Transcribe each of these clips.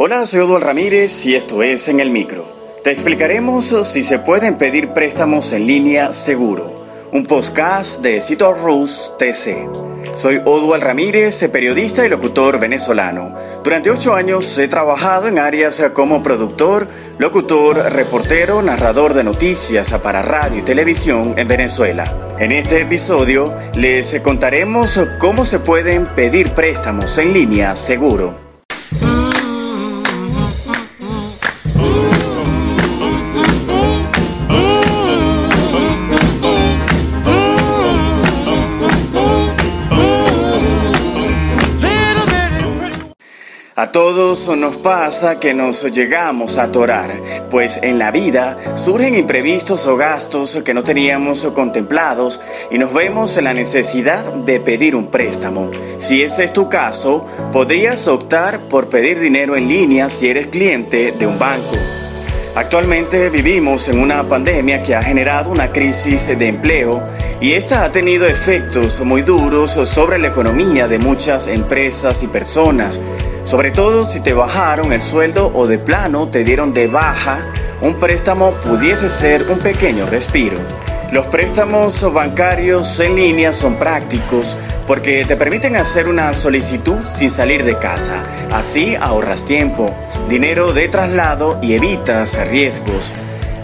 Hola, soy Odual Ramírez y esto es En el Micro. Te explicaremos si se pueden pedir préstamos en línea seguro. Un podcast de Cito Rus TC. Soy Odual Ramírez, periodista y locutor venezolano. Durante ocho años he trabajado en áreas como productor, locutor, reportero, narrador de noticias para radio y televisión en Venezuela. En este episodio les contaremos cómo se pueden pedir préstamos en línea seguro. A todos nos pasa que nos llegamos a atorar, pues en la vida surgen imprevistos o gastos que no teníamos contemplados y nos vemos en la necesidad de pedir un préstamo. Si ese es tu caso, podrías optar por pedir dinero en línea si eres cliente de un banco. Actualmente vivimos en una pandemia que ha generado una crisis de empleo y esta ha tenido efectos muy duros sobre la economía de muchas empresas y personas. Sobre todo si te bajaron el sueldo o de plano te dieron de baja, un préstamo pudiese ser un pequeño respiro. Los préstamos bancarios en línea son prácticos porque te permiten hacer una solicitud sin salir de casa. Así ahorras tiempo, dinero de traslado y evitas riesgos.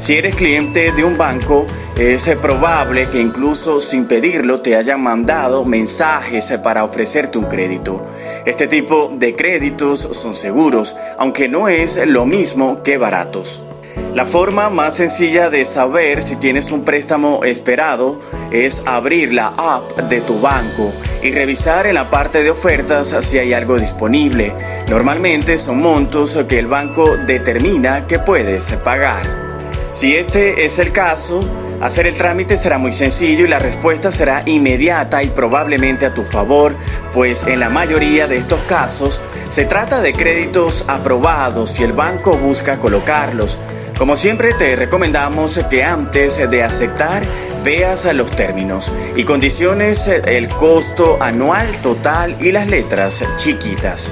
Si eres cliente de un banco, es probable que incluso sin pedirlo te hayan mandado mensajes para ofrecerte un crédito. Este tipo de créditos son seguros, aunque no es lo mismo que baratos. La forma más sencilla de saber si tienes un préstamo esperado es abrir la app de tu banco y revisar en la parte de ofertas si hay algo disponible. Normalmente son montos que el banco determina que puedes pagar. Si este es el caso, Hacer el trámite será muy sencillo y la respuesta será inmediata y probablemente a tu favor, pues en la mayoría de estos casos se trata de créditos aprobados y el banco busca colocarlos. Como siempre te recomendamos que antes de aceptar veas los términos y condiciones, el costo anual total y las letras chiquitas.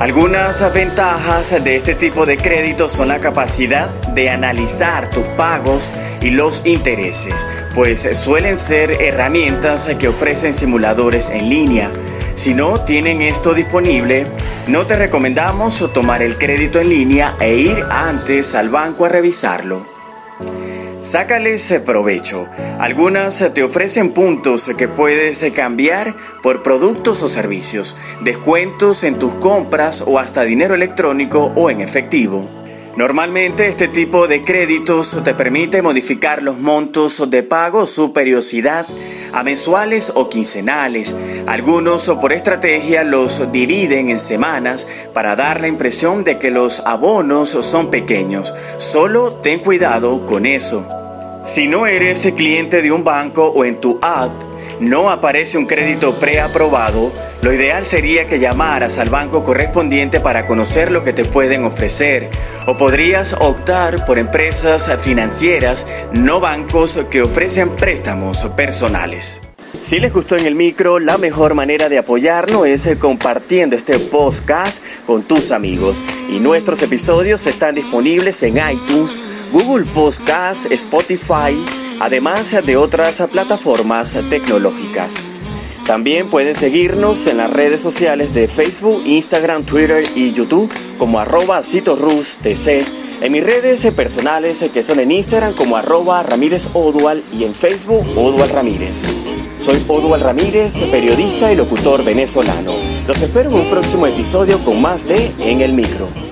Algunas ventajas de este tipo de créditos son la capacidad de analizar tus pagos y los intereses, pues suelen ser herramientas que ofrecen simuladores en línea si no tienen esto disponible, no te recomendamos tomar el crédito en línea e ir antes al banco a revisarlo. Sácales provecho. Algunas te ofrecen puntos que puedes cambiar por productos o servicios, descuentos en tus compras o hasta dinero electrónico o en efectivo. Normalmente este tipo de créditos te permite modificar los montos de pago, su periodicidad, a mensuales o quincenales. Algunos por estrategia los dividen en semanas para dar la impresión de que los abonos son pequeños. Solo ten cuidado con eso. Si no eres cliente de un banco o en tu app no aparece un crédito preaprobado, lo ideal sería que llamaras al banco correspondiente para conocer lo que te pueden ofrecer. O podrías optar por empresas financieras, no bancos que ofrecen préstamos personales. Si les gustó en el micro, la mejor manera de apoyarnos es compartiendo este podcast con tus amigos. Y nuestros episodios están disponibles en iTunes, Google Podcast, Spotify, además de otras plataformas tecnológicas. También pueden seguirnos en las redes sociales de Facebook, Instagram, Twitter y YouTube como arroba TC. En mis redes personales que son en Instagram como arroba Ramírez Odual y en Facebook Odual Ramírez. Soy Odual Ramírez, periodista y locutor venezolano. Los espero en un próximo episodio con más de En el Micro.